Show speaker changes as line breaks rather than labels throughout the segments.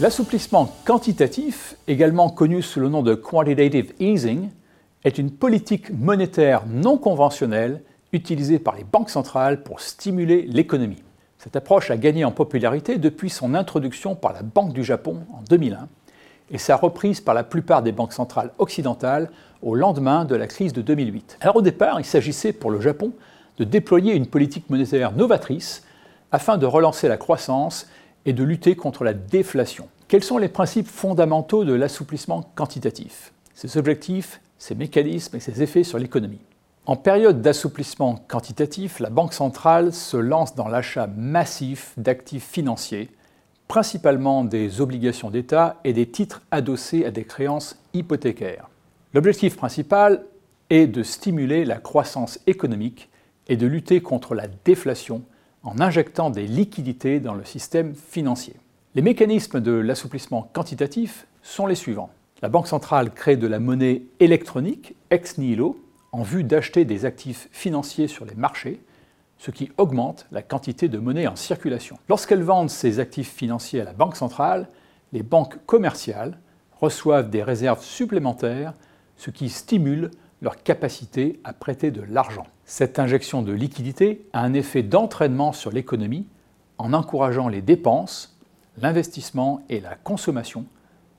L'assouplissement quantitatif, également connu sous le nom de quantitative easing, est une politique monétaire non conventionnelle utilisée par les banques centrales pour stimuler l'économie. Cette approche a gagné en popularité depuis son introduction par la Banque du Japon en 2001 et sa reprise par la plupart des banques centrales occidentales au lendemain de la crise de 2008. Alors au départ, il s'agissait pour le Japon de déployer une politique monétaire novatrice afin de relancer la croissance et de lutter contre la déflation. Quels sont les principes fondamentaux de l'assouplissement quantitatif? Ses objectifs, ses mécanismes et ses effets sur l'économie. En période d'assouplissement quantitatif, la Banque centrale se lance dans l'achat massif d'actifs financiers, principalement des obligations d'État et des titres adossés à des créances hypothécaires. L'objectif principal est de stimuler la croissance économique et de lutter contre la déflation en injectant des liquidités dans le système financier. Les mécanismes de l'assouplissement quantitatif sont les suivants. La Banque centrale crée de la monnaie électronique ex nihilo en vue d'acheter des actifs financiers sur les marchés, ce qui augmente la quantité de monnaie en circulation. Lorsqu'elles vendent ces actifs financiers à la Banque centrale, les banques commerciales reçoivent des réserves supplémentaires, ce qui stimule leur capacité à prêter de l'argent. Cette injection de liquidité a un effet d'entraînement sur l'économie en encourageant les dépenses, l'investissement et la consommation,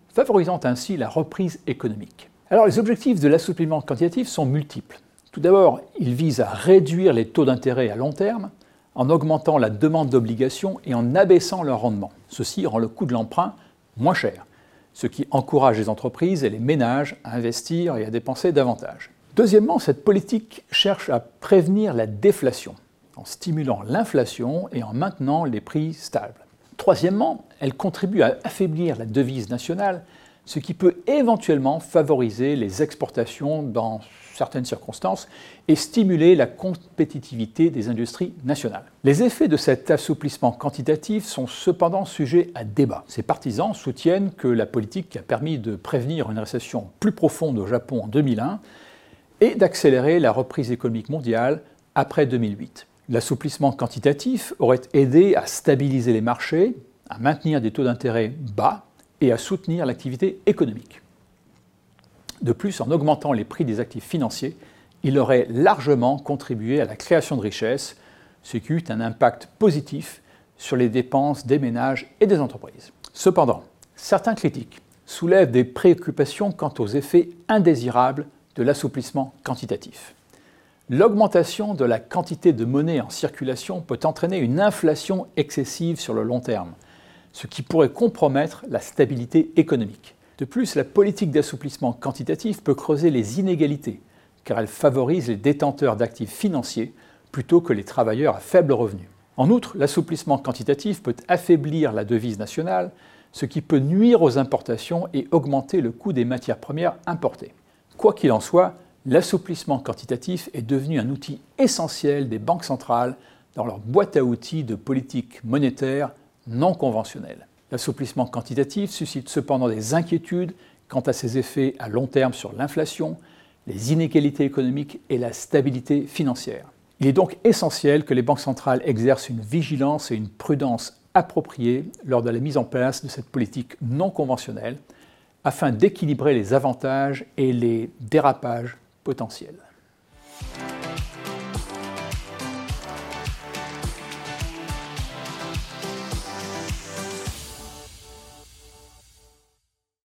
favorisant ainsi la reprise économique. Alors les objectifs de l'assouplissement quantitatif sont multiples. Tout d'abord, il vise à réduire les taux d'intérêt à long terme en augmentant la demande d'obligations et en abaissant leur rendement. Ceci rend le coût de l'emprunt moins cher ce qui encourage les entreprises et les ménages à investir et à dépenser davantage. Deuxièmement, cette politique cherche à prévenir la déflation en stimulant l'inflation et en maintenant les prix stables. Troisièmement, elle contribue à affaiblir la devise nationale, ce qui peut éventuellement favoriser les exportations dans certaines circonstances et stimuler la compétitivité des industries nationales. Les effets de cet assouplissement quantitatif sont cependant sujets à débat. Ses partisans soutiennent que la politique a permis de prévenir une récession plus profonde au Japon en 2001 et d'accélérer la reprise économique mondiale après 2008. L'assouplissement quantitatif aurait aidé à stabiliser les marchés, à maintenir des taux d'intérêt bas et à soutenir l'activité économique. De plus, en augmentant les prix des actifs financiers, il aurait largement contribué à la création de richesses, ce qui eut un impact positif sur les dépenses des ménages et des entreprises. Cependant, certains critiques soulèvent des préoccupations quant aux effets indésirables de l'assouplissement quantitatif. L'augmentation de la quantité de monnaie en circulation peut entraîner une inflation excessive sur le long terme, ce qui pourrait compromettre la stabilité économique. De plus, la politique d'assouplissement quantitatif peut creuser les inégalités, car elle favorise les détenteurs d'actifs financiers plutôt que les travailleurs à faible revenu. En outre, l'assouplissement quantitatif peut affaiblir la devise nationale, ce qui peut nuire aux importations et augmenter le coût des matières premières importées. Quoi qu'il en soit, l'assouplissement quantitatif est devenu un outil essentiel des banques centrales dans leur boîte à outils de politique monétaire non conventionnelle. L'assouplissement quantitatif suscite cependant des inquiétudes quant à ses effets à long terme sur l'inflation, les inégalités économiques et la stabilité financière. Il est donc essentiel que les banques centrales exercent une vigilance et une prudence appropriées lors de la mise en place de cette politique non conventionnelle afin d'équilibrer les avantages et les dérapages potentiels.